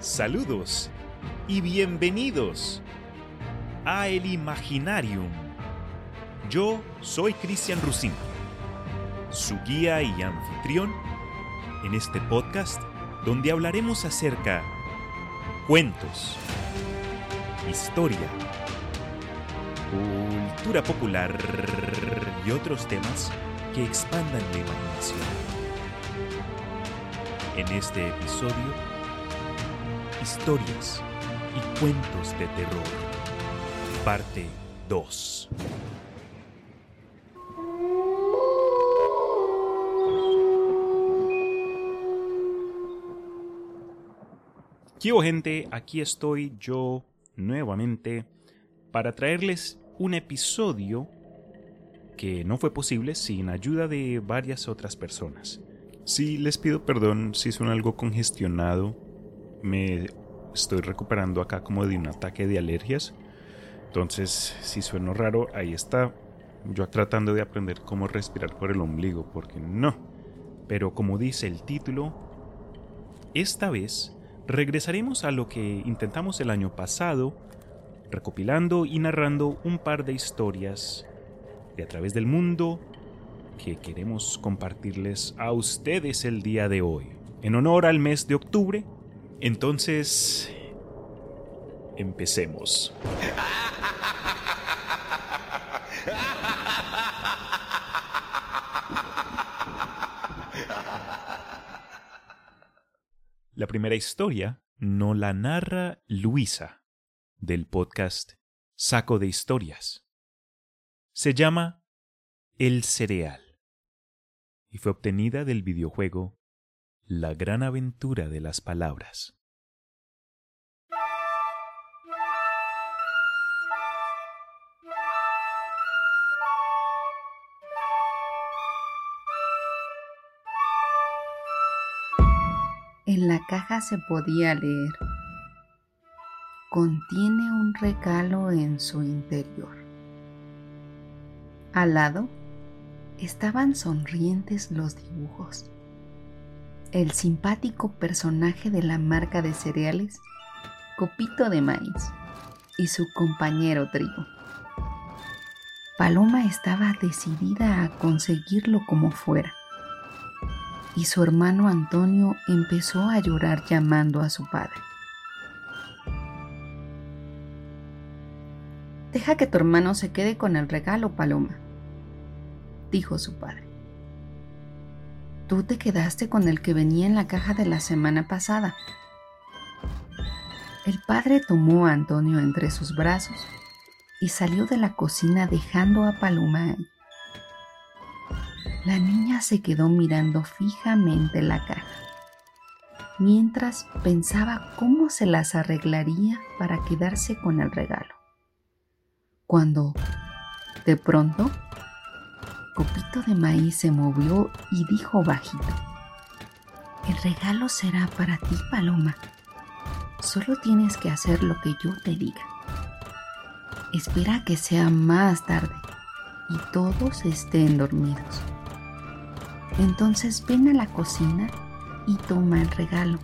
Saludos y bienvenidos a El Imaginarium. Yo soy Cristian Rusín, su guía y anfitrión en este podcast donde hablaremos acerca cuentos, historia, cultura popular y otros temas que expandan la imaginación. En este episodio, historias y cuentos de terror, parte 2. ¿Qué gente? Aquí estoy yo nuevamente para traerles un episodio que no fue posible sin ayuda de varias otras personas. Sí, les pido perdón si suena algo congestionado. Me estoy recuperando acá como de un ataque de alergias. Entonces, si sueno raro, ahí está. Yo tratando de aprender cómo respirar por el ombligo, porque no. Pero como dice el título, esta vez regresaremos a lo que intentamos el año pasado, recopilando y narrando un par de historias de a través del mundo que queremos compartirles a ustedes el día de hoy. En honor al mes de octubre, entonces... Empecemos. La primera historia no la narra Luisa, del podcast Saco de Historias. Se llama El Cereal y fue obtenida del videojuego La Gran Aventura de las Palabras. En la caja se podía leer, contiene un regalo en su interior. Al lado estaban sonrientes los dibujos. El simpático personaje de la marca de cereales, Copito de Maíz, y su compañero Trigo. Paloma estaba decidida a conseguirlo como fuera, y su hermano Antonio empezó a llorar llamando a su padre. Deja que tu hermano se quede con el regalo, Paloma, dijo su padre. Tú te quedaste con el que venía en la caja de la semana pasada. El padre tomó a Antonio entre sus brazos y salió de la cocina dejando a Paloma ahí. La niña se quedó mirando fijamente la caja, mientras pensaba cómo se las arreglaría para quedarse con el regalo. Cuando, de pronto, Copito de Maíz se movió y dijo bajito, El regalo será para ti, Paloma. Solo tienes que hacer lo que yo te diga. Espera que sea más tarde y todos estén dormidos. Entonces ven a la cocina y toma el regalo.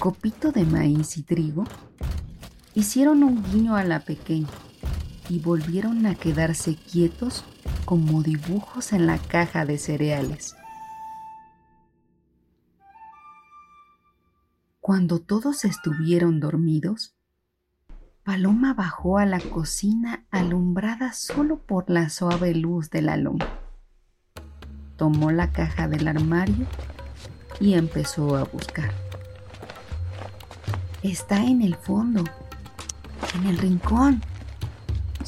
Copito de maíz y trigo hicieron un guiño a la pequeña y volvieron a quedarse quietos como dibujos en la caja de cereales. Cuando todos estuvieron dormidos, Paloma bajó a la cocina alumbrada solo por la suave luz de la luna. Tomó la caja del armario y empezó a buscar. Está en el fondo, en el rincón,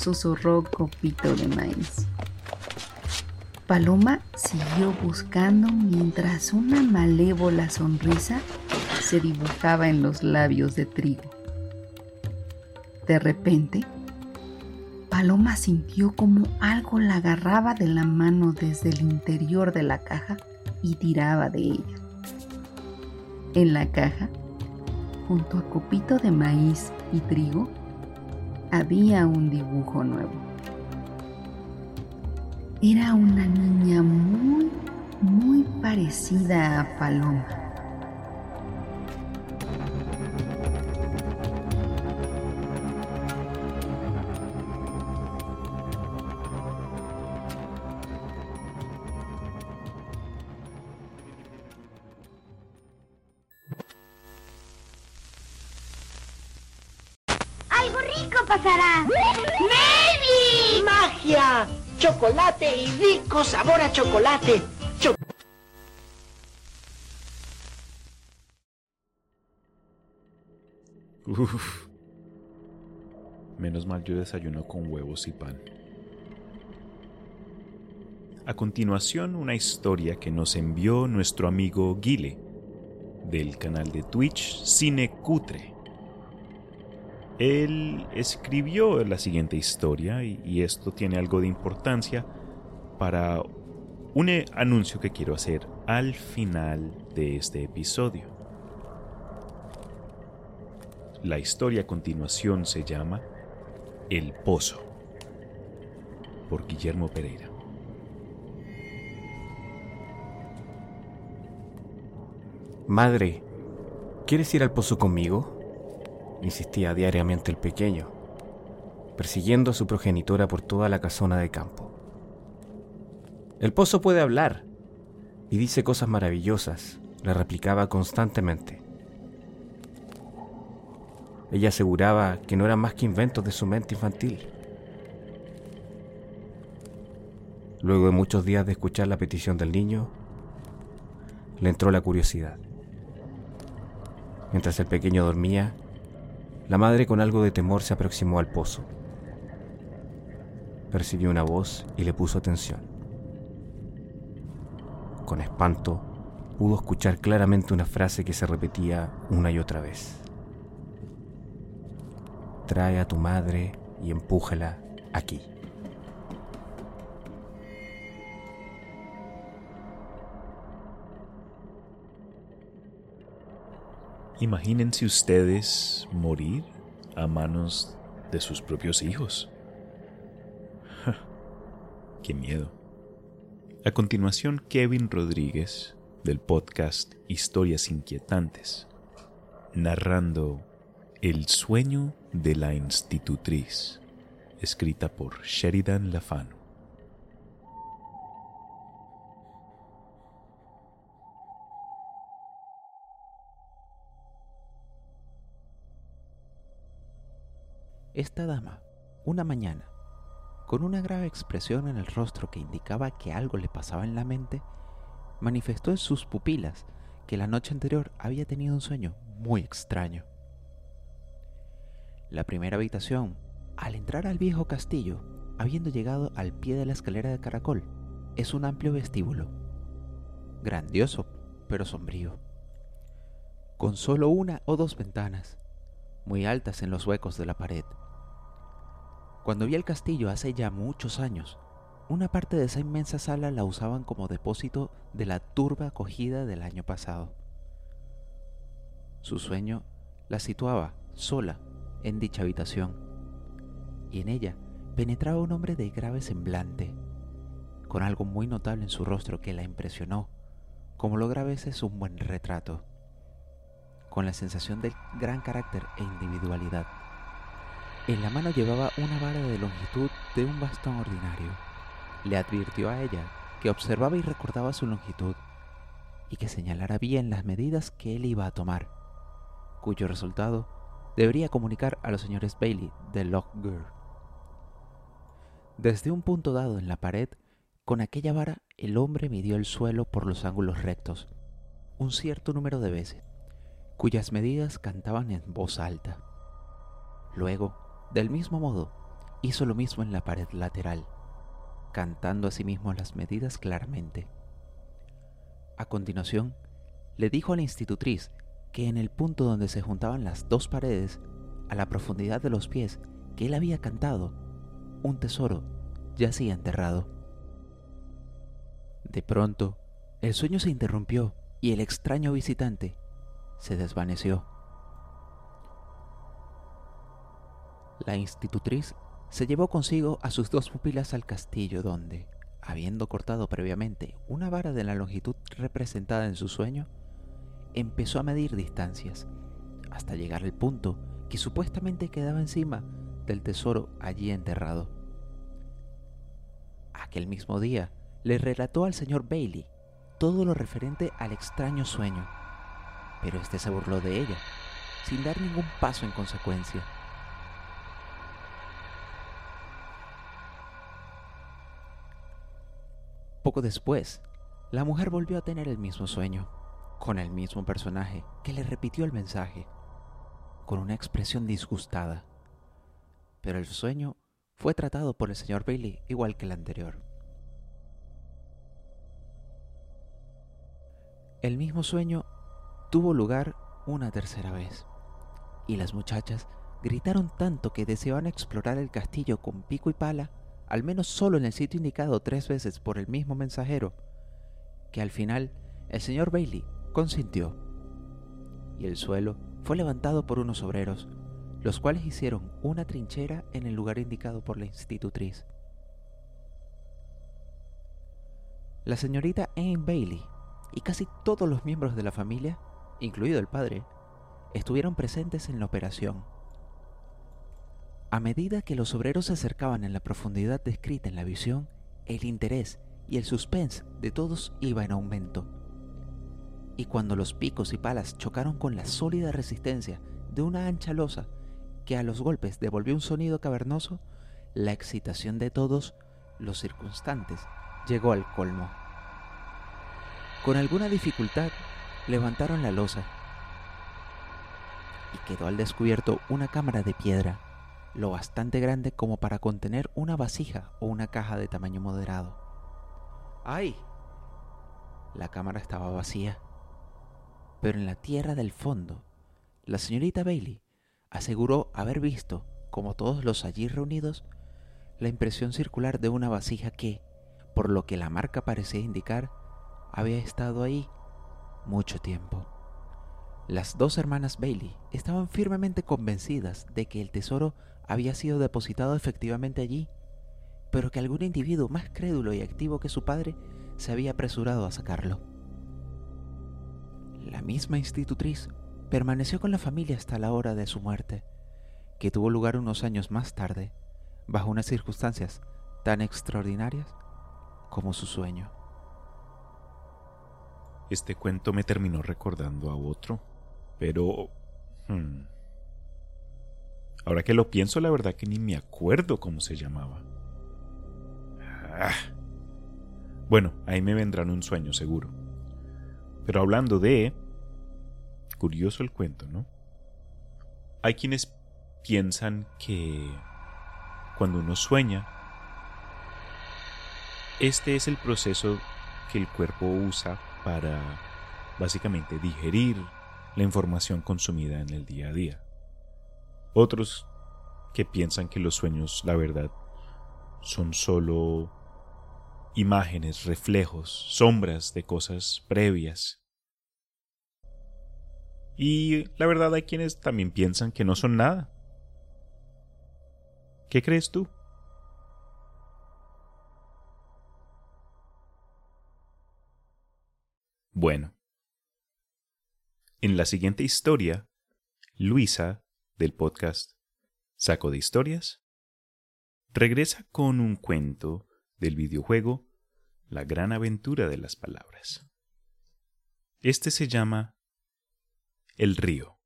susurró Copito de Maíz. Paloma siguió buscando mientras una malévola sonrisa se dibujaba en los labios de trigo. De repente, Paloma sintió como algo la agarraba de la mano desde el interior de la caja y tiraba de ella. En la caja, junto a copito de maíz y trigo, había un dibujo nuevo. Era una niña muy, muy parecida a Paloma, Chocolate y rico sabor a chocolate. Uf. Menos mal yo desayuno con huevos y pan. A continuación, una historia que nos envió nuestro amigo Guile del canal de Twitch Cine Cutre. Él escribió la siguiente historia y esto tiene algo de importancia para un anuncio que quiero hacer al final de este episodio. La historia a continuación se llama El Pozo por Guillermo Pereira. Madre, ¿quieres ir al pozo conmigo? insistía diariamente el pequeño, persiguiendo a su progenitora por toda la casona de campo. El pozo puede hablar y dice cosas maravillosas, le replicaba constantemente. Ella aseguraba que no eran más que inventos de su mente infantil. Luego de muchos días de escuchar la petición del niño, le entró la curiosidad. Mientras el pequeño dormía, la madre con algo de temor se aproximó al pozo. Percibió una voz y le puso atención. Con espanto, pudo escuchar claramente una frase que se repetía una y otra vez. Trae a tu madre y empújala aquí. Imagínense ustedes morir a manos de sus propios hijos. ¡Qué miedo! A continuación, Kevin Rodríguez, del podcast Historias Inquietantes, narrando El sueño de la institutriz, escrita por Sheridan Lafano. Esta dama, una mañana, con una grave expresión en el rostro que indicaba que algo le pasaba en la mente, manifestó en sus pupilas que la noche anterior había tenido un sueño muy extraño. La primera habitación, al entrar al viejo castillo, habiendo llegado al pie de la escalera de caracol, es un amplio vestíbulo, grandioso pero sombrío, con solo una o dos ventanas, muy altas en los huecos de la pared. Cuando vi el castillo hace ya muchos años, una parte de esa inmensa sala la usaban como depósito de la turba acogida del año pasado. Su sueño la situaba sola en dicha habitación, y en ella penetraba un hombre de grave semblante, con algo muy notable en su rostro que la impresionó, como logra a veces un buen retrato, con la sensación de gran carácter e individualidad. En la mano llevaba una vara de longitud de un bastón ordinario. Le advirtió a ella que observaba y recordaba su longitud y que señalara bien las medidas que él iba a tomar, cuyo resultado debería comunicar a los señores Bailey de Lochgur. Desde un punto dado en la pared, con aquella vara el hombre midió el suelo por los ángulos rectos, un cierto número de veces, cuyas medidas cantaban en voz alta. Luego, del mismo modo, hizo lo mismo en la pared lateral, cantando asimismo las medidas claramente. A continuación, le dijo a la institutriz que en el punto donde se juntaban las dos paredes, a la profundidad de los pies que él había cantado, un tesoro yacía enterrado. De pronto, el sueño se interrumpió y el extraño visitante se desvaneció. La institutriz se llevó consigo a sus dos pupilas al castillo donde, habiendo cortado previamente una vara de la longitud representada en su sueño, empezó a medir distancias, hasta llegar al punto que supuestamente quedaba encima del tesoro allí enterrado. Aquel mismo día le relató al señor Bailey todo lo referente al extraño sueño, pero éste se burló de ella, sin dar ningún paso en consecuencia. Poco después, la mujer volvió a tener el mismo sueño, con el mismo personaje que le repitió el mensaje, con una expresión disgustada. Pero el sueño fue tratado por el señor Bailey igual que el anterior. El mismo sueño tuvo lugar una tercera vez, y las muchachas gritaron tanto que deseaban explorar el castillo con pico y pala, al menos solo en el sitio indicado tres veces por el mismo mensajero, que al final el señor Bailey consintió. Y el suelo fue levantado por unos obreros, los cuales hicieron una trinchera en el lugar indicado por la institutriz. La señorita Anne Bailey y casi todos los miembros de la familia, incluido el padre, estuvieron presentes en la operación. A medida que los obreros se acercaban en la profundidad descrita en la visión, el interés y el suspense de todos iba en aumento. Y cuando los picos y palas chocaron con la sólida resistencia de una ancha losa que a los golpes devolvió un sonido cavernoso, la excitación de todos los circunstantes llegó al colmo. Con alguna dificultad levantaron la losa y quedó al descubierto una cámara de piedra, lo bastante grande como para contener una vasija o una caja de tamaño moderado. ¡Ay! La cámara estaba vacía, pero en la tierra del fondo, la señorita Bailey aseguró haber visto, como todos los allí reunidos, la impresión circular de una vasija que, por lo que la marca parecía indicar, había estado ahí mucho tiempo. Las dos hermanas Bailey estaban firmemente convencidas de que el tesoro había sido depositado efectivamente allí, pero que algún individuo más crédulo y activo que su padre se había apresurado a sacarlo. La misma institutriz permaneció con la familia hasta la hora de su muerte, que tuvo lugar unos años más tarde, bajo unas circunstancias tan extraordinarias como su sueño. Este cuento me terminó recordando a otro, pero... Hmm, ahora que lo pienso, la verdad que ni me acuerdo cómo se llamaba. Ah. Bueno, ahí me vendrán un sueño seguro. Pero hablando de... Curioso el cuento, ¿no? Hay quienes piensan que cuando uno sueña, este es el proceso que el cuerpo usa para básicamente digerir la información consumida en el día a día. Otros que piensan que los sueños, la verdad, son solo imágenes, reflejos, sombras de cosas previas. Y la verdad hay quienes también piensan que no son nada. ¿Qué crees tú? Bueno. En la siguiente historia, Luisa, del podcast Saco de Historias, regresa con un cuento del videojuego La gran aventura de las palabras. Este se llama El río.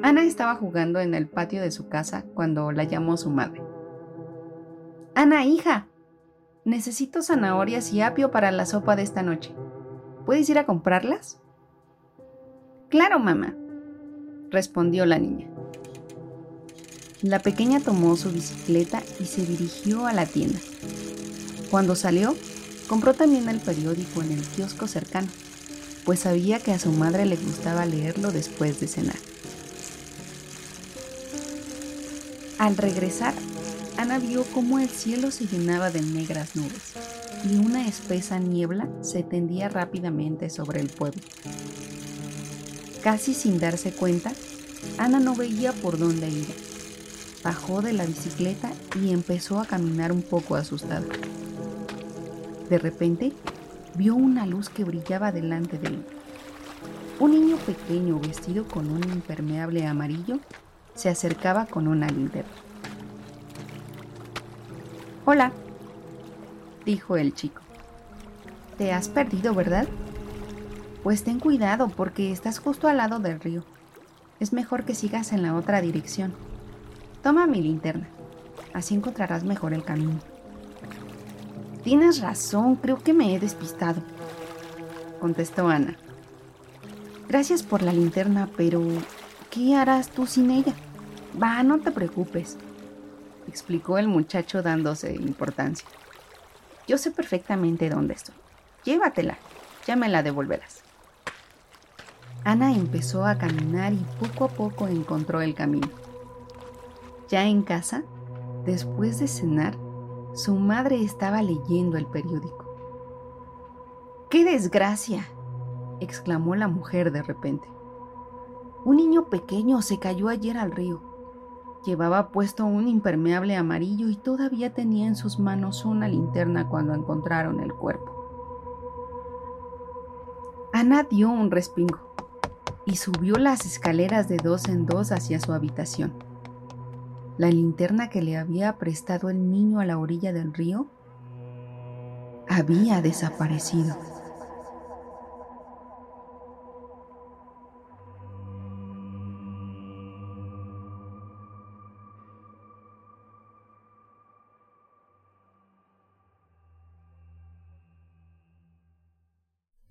Ana estaba jugando en el patio de su casa cuando la llamó su madre. Ana, hija, necesito zanahorias y apio para la sopa de esta noche. ¿Puedes ir a comprarlas? Claro, mamá, respondió la niña. La pequeña tomó su bicicleta y se dirigió a la tienda. Cuando salió, compró también el periódico en el kiosco cercano, pues sabía que a su madre le gustaba leerlo después de cenar. Al regresar, Ana vio cómo el cielo se llenaba de negras nubes y una espesa niebla se tendía rápidamente sobre el pueblo. Casi sin darse cuenta, Ana no veía por dónde ir. Bajó de la bicicleta y empezó a caminar un poco asustada. De repente, vio una luz que brillaba delante de él. Un niño pequeño vestido con un impermeable amarillo se acercaba con una linterna. Hola, dijo el chico. Te has perdido, ¿verdad? Pues ten cuidado porque estás justo al lado del río. Es mejor que sigas en la otra dirección. Toma mi linterna. Así encontrarás mejor el camino. Tienes razón, creo que me he despistado, contestó Ana. Gracias por la linterna, pero ¿qué harás tú sin ella? Va, no te preocupes, explicó el muchacho dándose importancia. Yo sé perfectamente dónde estoy. Llévatela, ya me la devolverás. Ana empezó a caminar y poco a poco encontró el camino. Ya en casa, después de cenar, su madre estaba leyendo el periódico. ¡Qué desgracia! exclamó la mujer de repente. Un niño pequeño se cayó ayer al río. Llevaba puesto un impermeable amarillo y todavía tenía en sus manos una linterna cuando encontraron el cuerpo. Ana dio un respingo y subió las escaleras de dos en dos hacia su habitación. La linterna que le había prestado el niño a la orilla del río había desaparecido.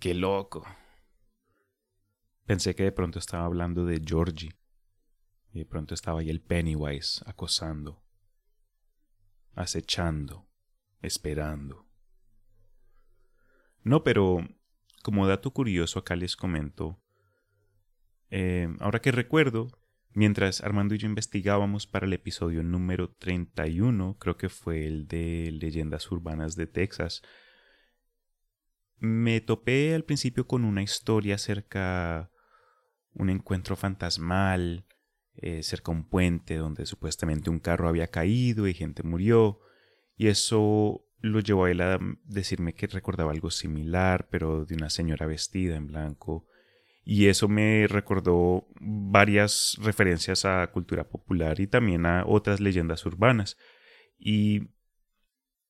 Qué loco. Pensé que de pronto estaba hablando de Georgie. Y de pronto estaba ahí el Pennywise acosando, acechando, esperando. No, pero como dato curioso acá les comento, eh, ahora que recuerdo, mientras Armando y yo investigábamos para el episodio número 31, creo que fue el de Leyendas Urbanas de Texas, me topé al principio con una historia acerca un encuentro fantasmal eh, cerca un puente donde supuestamente un carro había caído y gente murió y eso lo llevó a él a decirme que recordaba algo similar pero de una señora vestida en blanco y eso me recordó varias referencias a cultura popular y también a otras leyendas urbanas y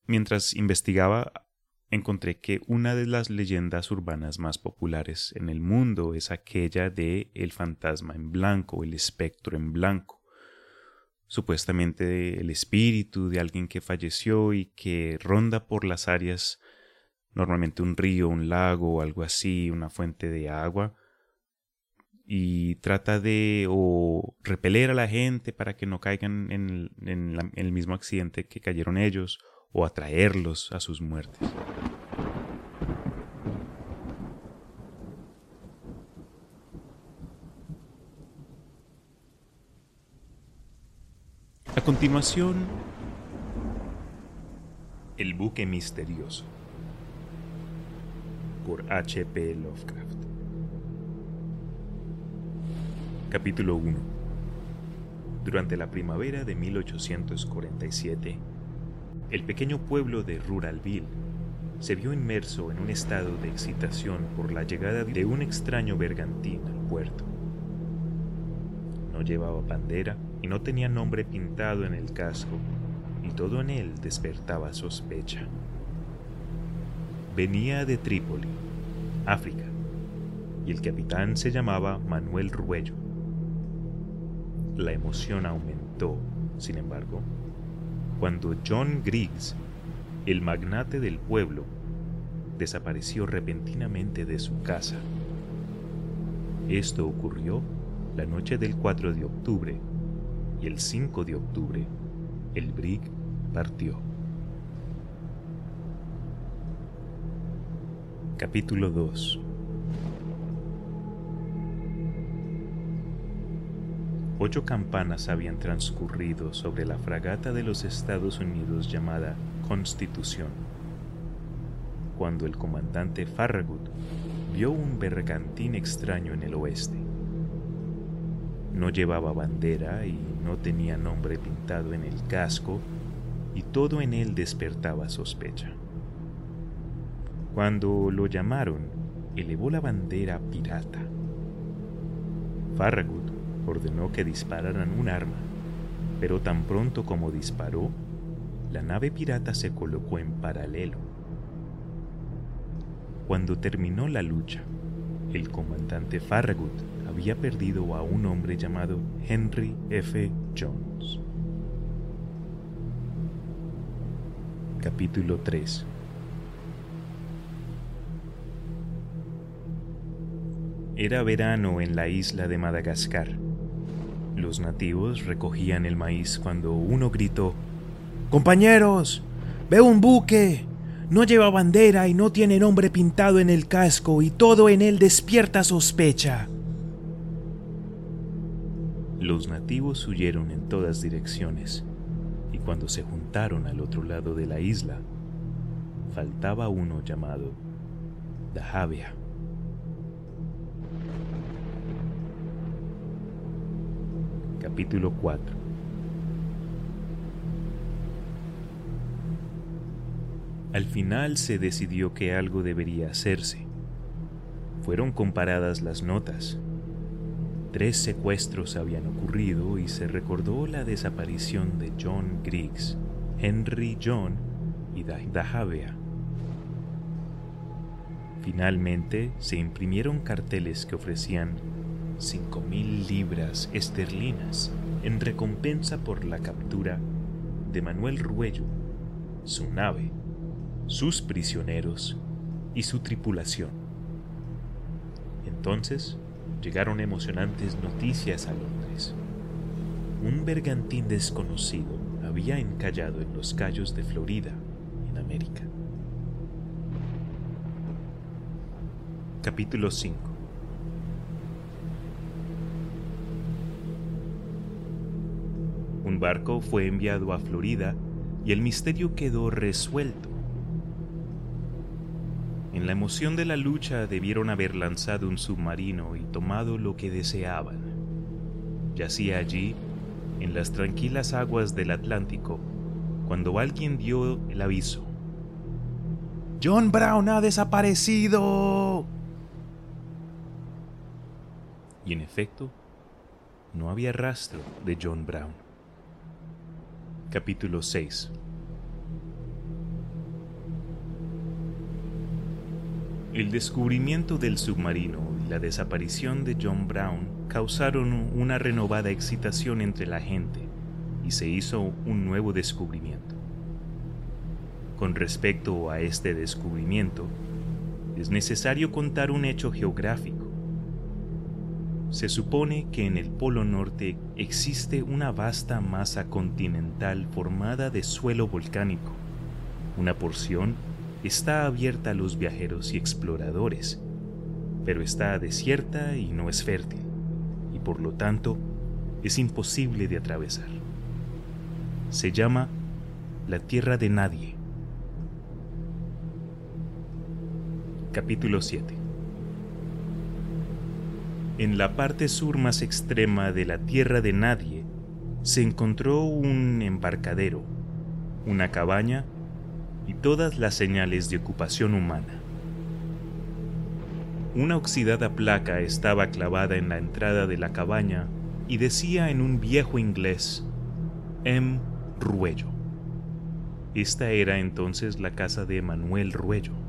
mientras investigaba encontré que una de las leyendas urbanas más populares en el mundo es aquella de el fantasma en blanco, el espectro en blanco. Supuestamente el espíritu de alguien que falleció y que ronda por las áreas, normalmente un río, un lago algo así, una fuente de agua, y trata de o repeler a la gente para que no caigan en el mismo accidente que cayeron ellos, o atraerlos a sus muertes. A continuación, El buque misterioso por H.P. Lovecraft. Capítulo 1. Durante la primavera de 1847, el pequeño pueblo de Ruralville se vio inmerso en un estado de excitación por la llegada de un extraño bergantín al puerto. No llevaba bandera y no tenía nombre pintado en el casco, y todo en él despertaba sospecha. Venía de Trípoli, África, y el capitán se llamaba Manuel Ruello. La emoción aumentó, sin embargo, cuando John Griggs, el magnate del pueblo, desapareció repentinamente de su casa. Esto ocurrió la noche del 4 de octubre y el 5 de octubre el brig partió. Capítulo 2 Ocho campanas habían transcurrido sobre la fragata de los Estados Unidos llamada Constitución, cuando el comandante Farragut vio un bergantín extraño en el oeste. No llevaba bandera y no tenía nombre pintado en el casco, y todo en él despertaba sospecha. Cuando lo llamaron, elevó la bandera pirata. Farragut ordenó que dispararan un arma, pero tan pronto como disparó, la nave pirata se colocó en paralelo. Cuando terminó la lucha, el comandante Farragut había perdido a un hombre llamado Henry F. Jones. Capítulo 3 Era verano en la isla de Madagascar. Los nativos recogían el maíz cuando uno gritó, Compañeros, veo un buque. No lleva bandera y no tiene nombre pintado en el casco y todo en él despierta sospecha. Los nativos huyeron en todas direcciones y cuando se juntaron al otro lado de la isla, faltaba uno llamado Dahavia. Capítulo 4 Al final se decidió que algo debería hacerse. Fueron comparadas las notas. Tres secuestros habían ocurrido y se recordó la desaparición de John Griggs, Henry John y Dahavia. Finalmente se imprimieron carteles que ofrecían 5.000 libras esterlinas en recompensa por la captura de Manuel Ruello, su nave sus prisioneros y su tripulación. Entonces llegaron emocionantes noticias a Londres. Un bergantín desconocido había encallado en los Cayos de Florida, en América. Capítulo 5 Un barco fue enviado a Florida y el misterio quedó resuelto en la emoción de la lucha debieron haber lanzado un submarino y tomado lo que deseaban. Yacía allí, en las tranquilas aguas del Atlántico, cuando alguien dio el aviso. John Brown ha desaparecido. Y en efecto, no había rastro de John Brown. Capítulo 6 El descubrimiento del submarino y la desaparición de John Brown causaron una renovada excitación entre la gente y se hizo un nuevo descubrimiento. Con respecto a este descubrimiento, es necesario contar un hecho geográfico. Se supone que en el Polo Norte existe una vasta masa continental formada de suelo volcánico, una porción está abierta a los viajeros y exploradores, pero está desierta y no es fértil, y por lo tanto es imposible de atravesar. Se llama la Tierra de Nadie. Capítulo 7 En la parte sur más extrema de la Tierra de Nadie se encontró un embarcadero, una cabaña y todas las señales de ocupación humana. Una oxidada placa estaba clavada en la entrada de la cabaña y decía en un viejo inglés M. Ruello. Esta era entonces la casa de Manuel Ruello.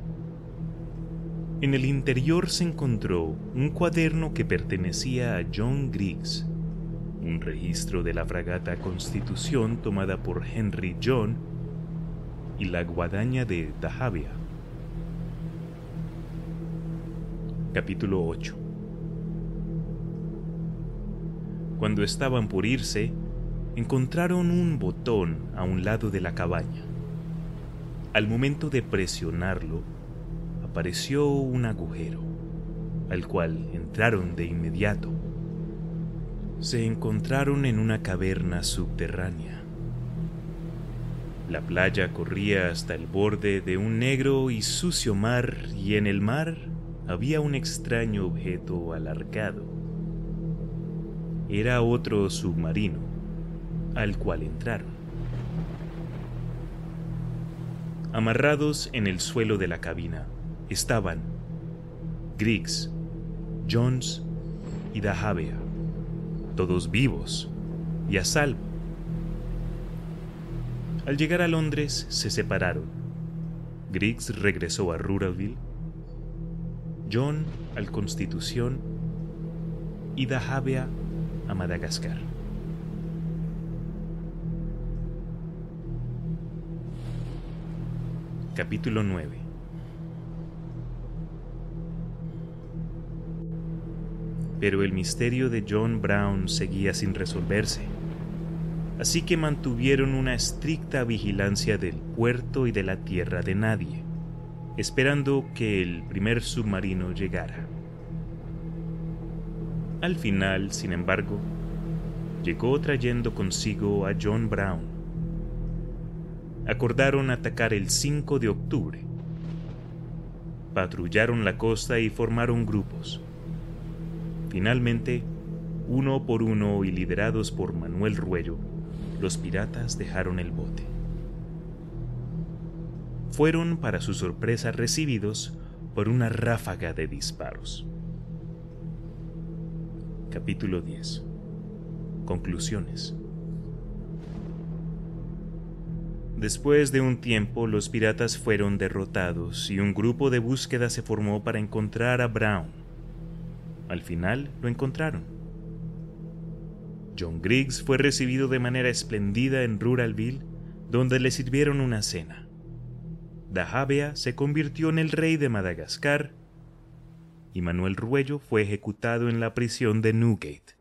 En el interior se encontró un cuaderno que pertenecía a John Griggs, un registro de la fragata Constitución tomada por Henry John y la guadaña de Dahavia. Capítulo 8 Cuando estaban por irse, encontraron un botón a un lado de la cabaña. Al momento de presionarlo, apareció un agujero, al cual entraron de inmediato. Se encontraron en una caverna subterránea. La playa corría hasta el borde de un negro y sucio mar y en el mar había un extraño objeto alargado. Era otro submarino, al cual entraron. Amarrados en el suelo de la cabina estaban Griggs, Jones y Dahavia, todos vivos y a salvo. Al llegar a Londres se separaron. Griggs regresó a Ruralville John al Constitución y Dajabea a Madagascar. Capítulo 9 Pero el misterio de John Brown seguía sin resolverse, así que mantuvieron una estricta vigilancia del puerto y de la tierra de nadie, esperando que el primer submarino llegara. Al final, sin embargo, llegó trayendo consigo a John Brown. Acordaron atacar el 5 de octubre. Patrullaron la costa y formaron grupos. Finalmente, uno por uno y liderados por Manuel Ruello, los piratas dejaron el bote. Fueron, para su sorpresa, recibidos por una ráfaga de disparos. Capítulo 10 Conclusiones Después de un tiempo los piratas fueron derrotados y un grupo de búsqueda se formó para encontrar a Brown. Al final lo encontraron. John Griggs fue recibido de manera espléndida en Ruralville, donde le sirvieron una cena. Dajabea se convirtió en el rey de Madagascar y Manuel Ruello fue ejecutado en la prisión de Newgate.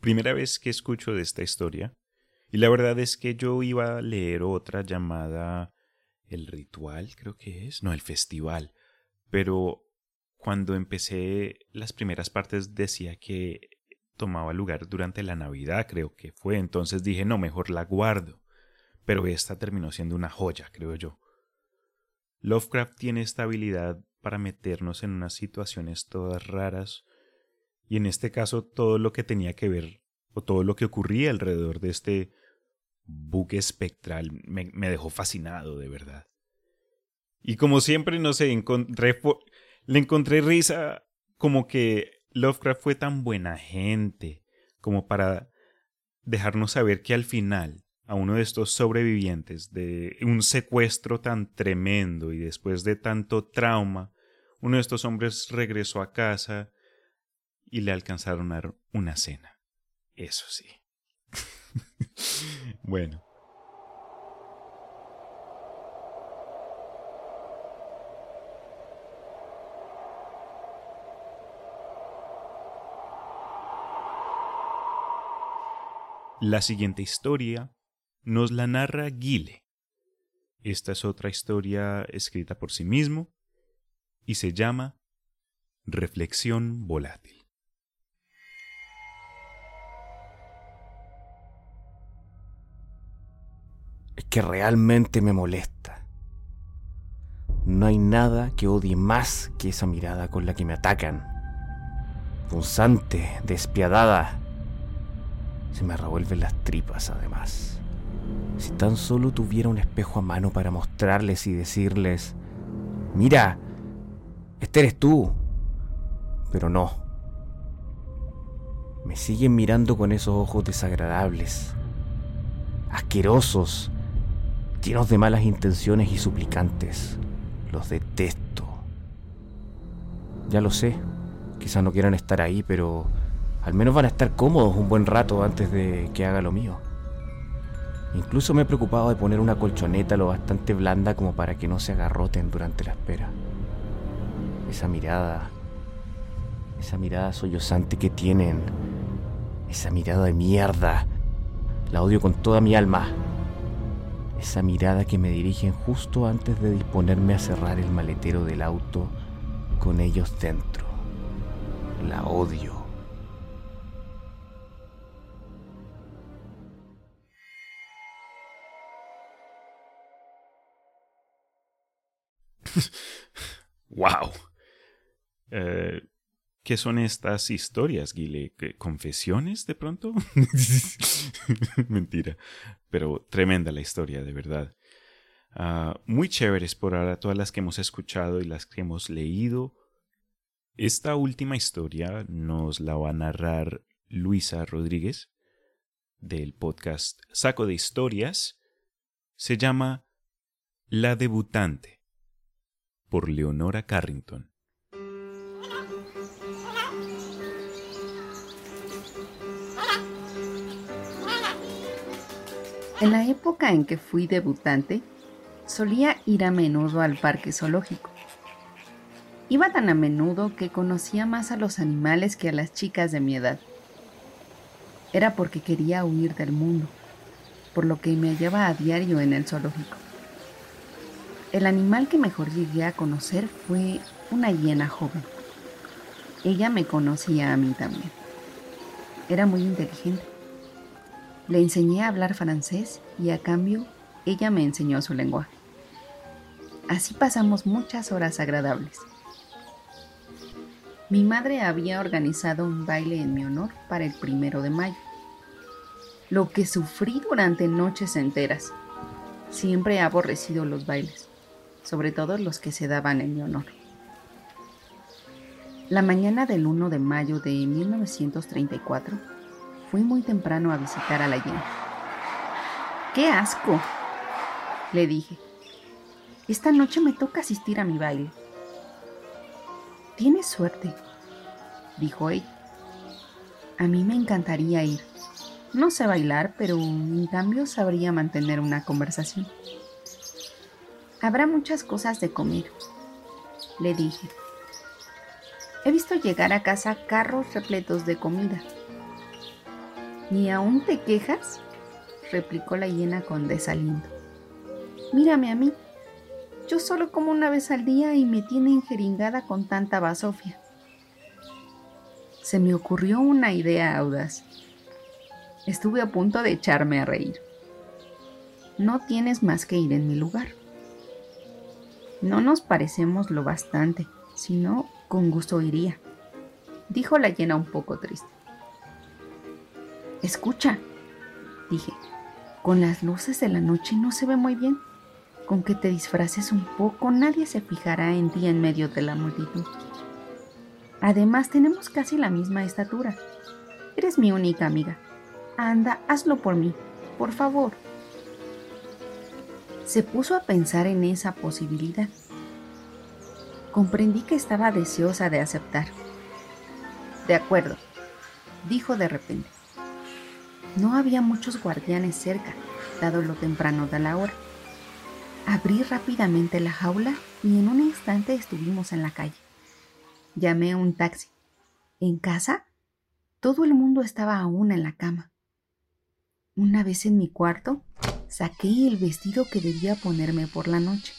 Primera vez que escucho de esta historia, y la verdad es que yo iba a leer otra llamada El Ritual, creo que es, no, el Festival, pero cuando empecé las primeras partes decía que tomaba lugar durante la Navidad, creo que fue. Entonces dije, no, mejor la guardo. Pero esta terminó siendo una joya, creo yo. Lovecraft tiene esta habilidad para meternos en unas situaciones todas raras, y en este caso todo lo que tenía que ver, o todo lo que ocurría alrededor de este buque espectral, me, dejó fascinado, de verdad. Y como siempre, no sé, encontré, le encontré risa como que Lovecraft fue tan buena gente como para dejarnos saber que al final a uno de estos sobrevivientes de un secuestro tan tremendo y después de tanto trauma, uno de estos hombres regresó a casa y le alcanzaron a dar una cena. Eso sí. bueno. La siguiente historia nos la narra Guile. Esta es otra historia escrita por sí mismo y se llama Reflexión volátil. Que realmente me molesta. No hay nada que odie más que esa mirada con la que me atacan. Punzante, despiadada se me revuelven las tripas además. Si tan solo tuviera un espejo a mano para mostrarles y decirles, mira, este eres tú. Pero no. Me siguen mirando con esos ojos desagradables, asquerosos, llenos de malas intenciones y suplicantes. Los detesto. Ya lo sé, quizás no quieran estar ahí, pero al menos van a estar cómodos un buen rato antes de que haga lo mío. Incluso me he preocupado de poner una colchoneta lo bastante blanda como para que no se agarroten durante la espera. Esa mirada, esa mirada sollozante que tienen, esa mirada de mierda, la odio con toda mi alma. Esa mirada que me dirigen justo antes de disponerme a cerrar el maletero del auto con ellos dentro. La odio. ¡Wow! Eh, ¿Qué son estas historias, Guile? ¿Confesiones de pronto? Mentira. Pero tremenda la historia, de verdad. Ah, muy chéveres por ahora todas las que hemos escuchado y las que hemos leído. Esta última historia nos la va a narrar Luisa Rodríguez. del podcast Saco de Historias se llama La debutante por Leonora Carrington. En la época en que fui debutante, solía ir a menudo al parque zoológico. Iba tan a menudo que conocía más a los animales que a las chicas de mi edad. Era porque quería huir del mundo, por lo que me hallaba a diario en el zoológico. El animal que mejor llegué a conocer fue una hiena joven. Ella me conocía a mí también. Era muy inteligente le enseñé a hablar francés y a cambio ella me enseñó su lenguaje. Así pasamos muchas horas agradables. Mi madre había organizado un baile en mi honor para el primero de mayo. Lo que sufrí durante noches enteras. Siempre he aborrecido los bailes, sobre todo los que se daban en mi honor. La mañana del 1 de mayo de 1934, fui muy temprano a visitar a la hiena. ¡Qué asco! Le dije. Esta noche me toca asistir a mi baile. Tienes suerte, dijo ella. A mí me encantaría ir. No sé bailar, pero en cambio sabría mantener una conversación. Habrá muchas cosas de comer, le dije. He visto llegar a casa carros repletos de comida ¿Ni aún te quejas? replicó la hiena con desaliento. Mírame a mí. Yo solo como una vez al día y me tiene enjeringada con tanta basofia. Se me ocurrió una idea audaz. Estuve a punto de echarme a reír. No tienes más que ir en mi lugar. No nos parecemos lo bastante, si no, con gusto iría, dijo la hiena un poco triste. Escucha, dije, con las luces de la noche no se ve muy bien. Con que te disfraces un poco, nadie se fijará en ti en medio de la multitud. Además, tenemos casi la misma estatura. Eres mi única amiga. Anda, hazlo por mí, por favor. Se puso a pensar en esa posibilidad. Comprendí que estaba deseosa de aceptar. De acuerdo, dijo de repente. No había muchos guardianes cerca, dado lo temprano de la hora. Abrí rápidamente la jaula y en un instante estuvimos en la calle. Llamé a un taxi. En casa, todo el mundo estaba aún en la cama. Una vez en mi cuarto, saqué el vestido que debía ponerme por la noche.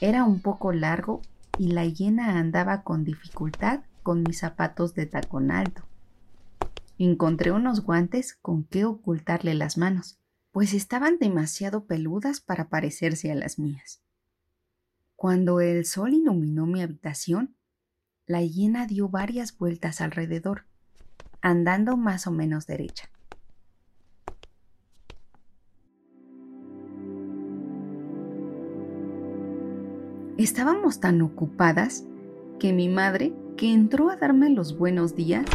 Era un poco largo y la hiena andaba con dificultad con mis zapatos de tacón alto. Encontré unos guantes con que ocultarle las manos, pues estaban demasiado peludas para parecerse a las mías. Cuando el sol iluminó mi habitación, la hiena dio varias vueltas alrededor, andando más o menos derecha. Estábamos tan ocupadas que mi madre, que entró a darme los buenos días,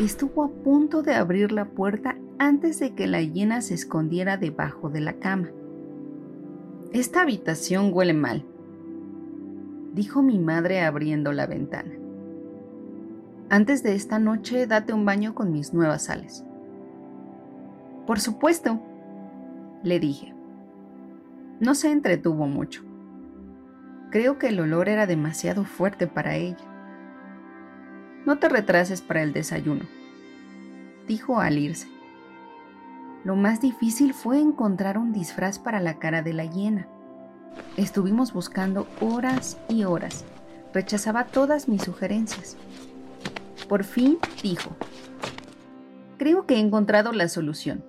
estuvo a punto de abrir la puerta antes de que la hiena se escondiera debajo de la cama. Esta habitación huele mal, dijo mi madre abriendo la ventana. Antes de esta noche date un baño con mis nuevas sales. Por supuesto, le dije. No se entretuvo mucho. Creo que el olor era demasiado fuerte para ella. No te retrases para el desayuno, dijo al irse. Lo más difícil fue encontrar un disfraz para la cara de la hiena. Estuvimos buscando horas y horas. Rechazaba todas mis sugerencias. Por fin dijo, creo que he encontrado la solución.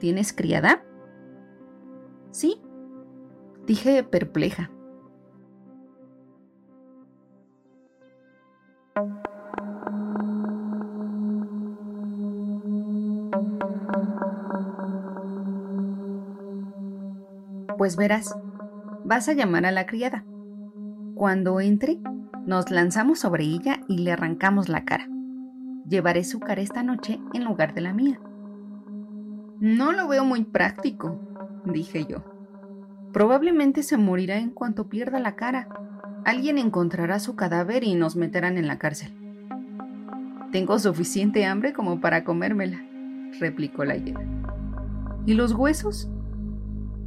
¿Tienes criada? Sí, dije perpleja. Pues verás, vas a llamar a la criada. Cuando entre, nos lanzamos sobre ella y le arrancamos la cara. Llevaré su cara esta noche en lugar de la mía. No lo veo muy práctico, dije yo. Probablemente se morirá en cuanto pierda la cara. Alguien encontrará su cadáver y nos meterán en la cárcel. Tengo suficiente hambre como para comérmela, replicó la hiena. ¿Y los huesos?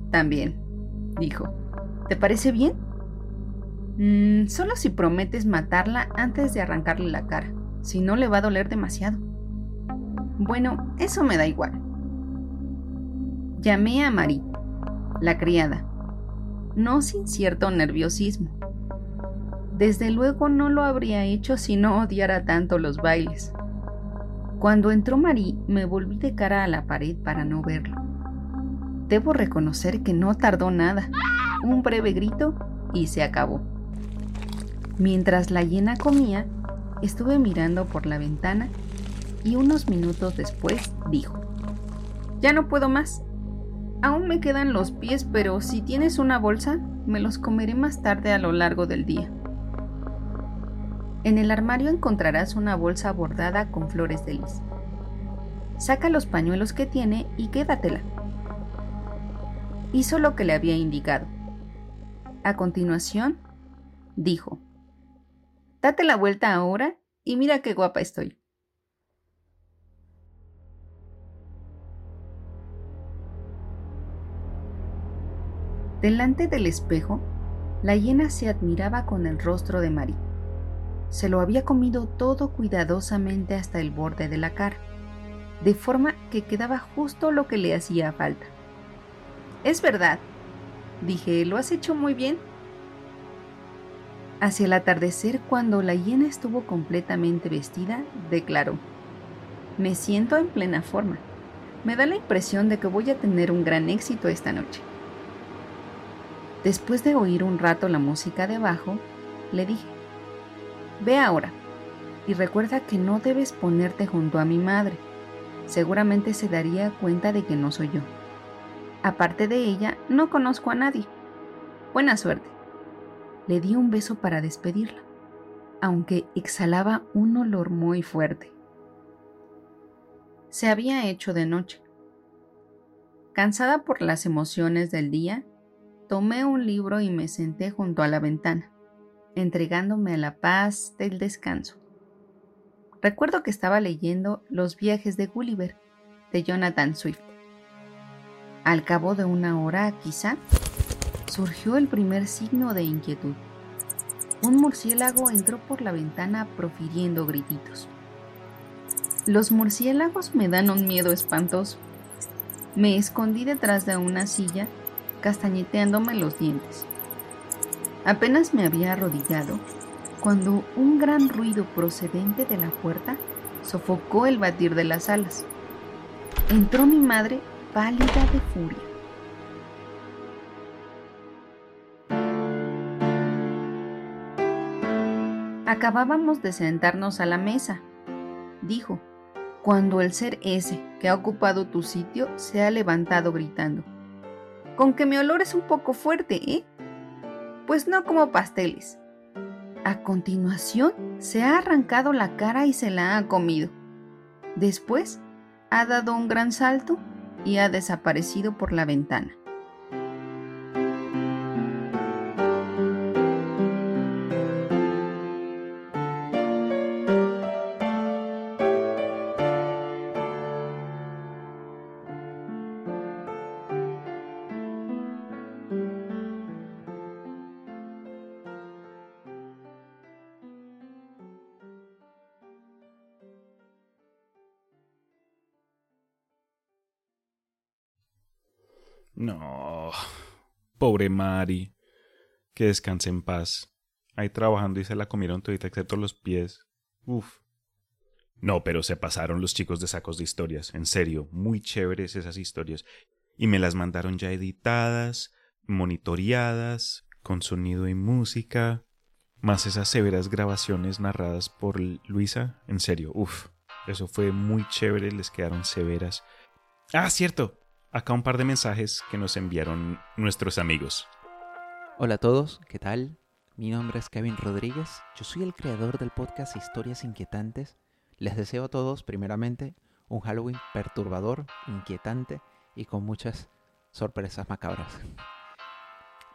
También, dijo. ¿Te parece bien? Mm, solo si prometes matarla antes de arrancarle la cara, si no le va a doler demasiado. Bueno, eso me da igual. Llamé a Marie, la criada, no sin cierto nerviosismo. Desde luego no lo habría hecho si no odiara tanto los bailes. Cuando entró Marie me volví de cara a la pared para no verlo. Debo reconocer que no tardó nada. Un breve grito y se acabó. Mientras la hiena comía, estuve mirando por la ventana y unos minutos después dijo, Ya no puedo más. Aún me quedan los pies, pero si tienes una bolsa, me los comeré más tarde a lo largo del día. En el armario encontrarás una bolsa bordada con flores de lis. Saca los pañuelos que tiene y quédatela. Hizo lo que le había indicado. A continuación, dijo, Date la vuelta ahora y mira qué guapa estoy. Delante del espejo, la hiena se admiraba con el rostro de Marie. Se lo había comido todo cuidadosamente hasta el borde de la cara, de forma que quedaba justo lo que le hacía falta. Es verdad, dije, lo has hecho muy bien. Hacia el atardecer, cuando la hiena estuvo completamente vestida, declaró, me siento en plena forma. Me da la impresión de que voy a tener un gran éxito esta noche. Después de oír un rato la música de abajo, le dije, Ve ahora y recuerda que no debes ponerte junto a mi madre. Seguramente se daría cuenta de que no soy yo. Aparte de ella, no conozco a nadie. Buena suerte. Le di un beso para despedirla, aunque exhalaba un olor muy fuerte. Se había hecho de noche. Cansada por las emociones del día, tomé un libro y me senté junto a la ventana, entregándome a la paz del descanso. Recuerdo que estaba leyendo Los viajes de Gulliver, de Jonathan Swift. Al cabo de una hora, quizá, surgió el primer signo de inquietud. Un murciélago entró por la ventana profiriendo grititos. Los murciélagos me dan un miedo espantoso. Me escondí detrás de una silla castañeteándome los dientes. Apenas me había arrodillado cuando un gran ruido procedente de la puerta sofocó el batir de las alas. Entró mi madre pálida de furia. Acabábamos de sentarnos a la mesa, dijo, cuando el ser ese que ha ocupado tu sitio se ha levantado gritando con que mi olor es un poco fuerte, ¿eh? Pues no como pasteles. A continuación, se ha arrancado la cara y se la ha comido. Después, ha dado un gran salto y ha desaparecido por la ventana. No. Pobre Mari. Que descanse en paz. Ahí trabajando y se la comieron todita excepto los pies. Uf. No, pero se pasaron los chicos de sacos de historias. En serio, muy chéveres esas historias. Y me las mandaron ya editadas, monitoreadas, con sonido y música. Más esas severas grabaciones narradas por Luisa. En serio, uf. Eso fue muy chévere, les quedaron severas. Ah, cierto acá un par de mensajes que nos enviaron nuestros amigos. Hola a todos, ¿qué tal? Mi nombre es Kevin Rodríguez, yo soy el creador del podcast Historias Inquietantes. Les deseo a todos, primeramente, Un Halloween perturbador, inquietante y con muchas sorpresas macabras.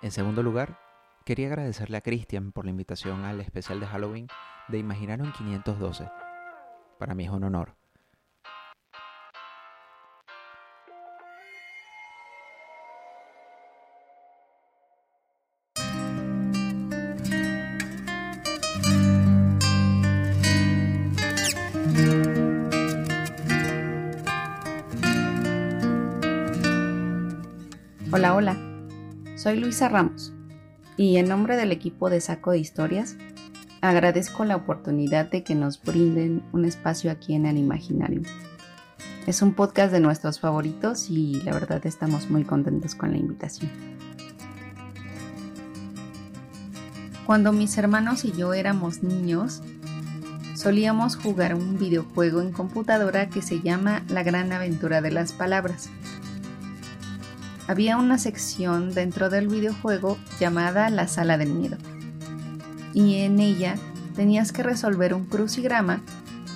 En segundo lugar, quería agradecerle a Cristian por la invitación al especial de Halloween de Imaginaron 512. Para mí es un honor. Luisa Ramos y en nombre del equipo de Saco de Historias agradezco la oportunidad de que nos brinden un espacio aquí en el Imaginario. Es un podcast de nuestros favoritos y la verdad estamos muy contentos con la invitación. Cuando mis hermanos y yo éramos niños, solíamos jugar un videojuego en computadora que se llama La Gran Aventura de las Palabras había una sección dentro del videojuego llamada la sala del miedo. Y en ella tenías que resolver un crucigrama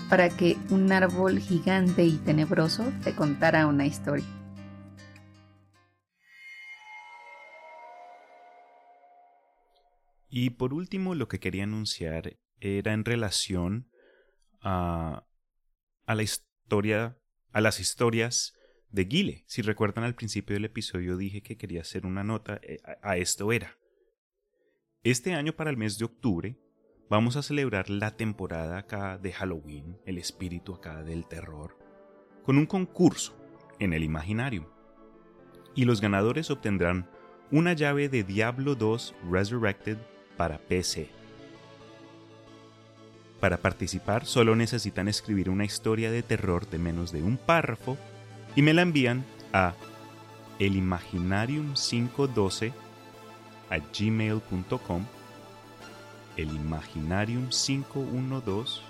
para que un árbol gigante y tenebroso te contara una historia. Y por último, lo que quería anunciar era en relación a, a la historia, a las historias de Guile. Si recuerdan al principio del episodio dije que quería hacer una nota, eh, a esto era. Este año para el mes de octubre vamos a celebrar la temporada acá de Halloween, el espíritu acá del terror, con un concurso en el Imaginarium. Y los ganadores obtendrán una llave de Diablo 2 Resurrected para PC. Para participar solo necesitan escribir una historia de terror de menos de un párrafo y me la envían a elimaginarium512 a gmail.com elimaginarium512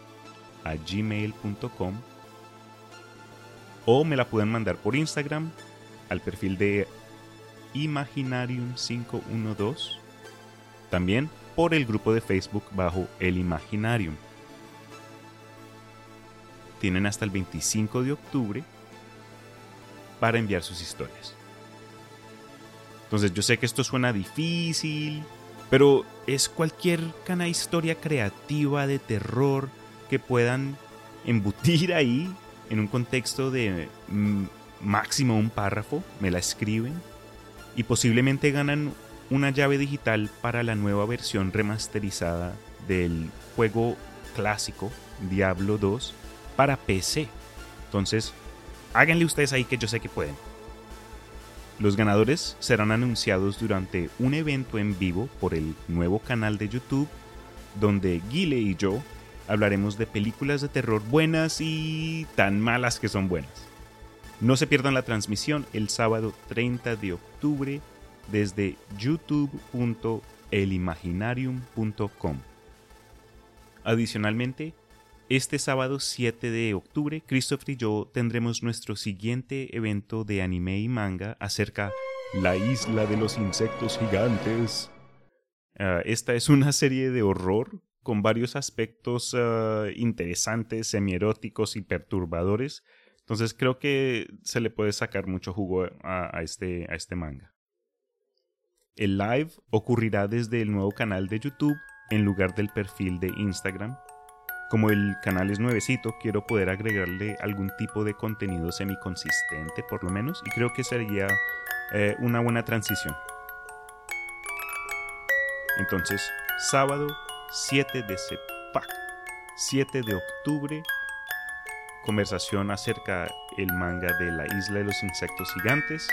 a gmail.com o me la pueden mandar por Instagram al perfil de Imaginarium512 también por el grupo de Facebook bajo El Imaginarium. Tienen hasta el 25 de octubre para enviar sus historias. Entonces yo sé que esto suena difícil, pero es cualquier cana historia creativa de terror que puedan embutir ahí en un contexto de mm, máximo un párrafo, me la escriben y posiblemente ganan una llave digital para la nueva versión remasterizada del juego clásico Diablo 2 para PC. Entonces, Háganle ustedes ahí que yo sé que pueden. Los ganadores serán anunciados durante un evento en vivo por el nuevo canal de YouTube, donde Guile y yo hablaremos de películas de terror buenas y tan malas que son buenas. No se pierdan la transmisión el sábado 30 de octubre desde youtube.elimaginarium.com. Adicionalmente, este sábado 7 de octubre, Christopher y yo tendremos nuestro siguiente evento de anime y manga acerca La isla de los insectos gigantes. Ah, esta es una serie de horror con varios aspectos ah, interesantes, semieróticos y perturbadores. Entonces creo que se le puede sacar mucho jugo este, a este manga. El live ocurrirá desde el nuevo canal de YouTube en lugar del perfil de Instagram como el canal es nuevecito, quiero poder agregarle algún tipo de contenido semiconsistente, por lo menos, y creo que sería eh, una buena transición. Entonces, sábado 7 de 7 de octubre, conversación acerca del manga de la isla de los insectos gigantes.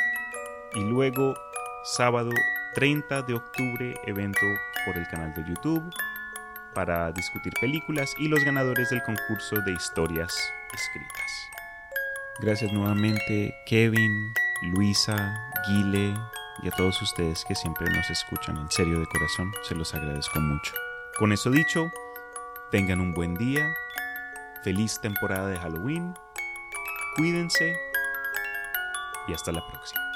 Y luego, sábado 30 de octubre, evento por el canal de YouTube para discutir películas y los ganadores del concurso de historias escritas. Gracias nuevamente Kevin, Luisa, Guile y a todos ustedes que siempre nos escuchan en serio de corazón, se los agradezco mucho. Con eso dicho, tengan un buen día, feliz temporada de Halloween, cuídense y hasta la próxima.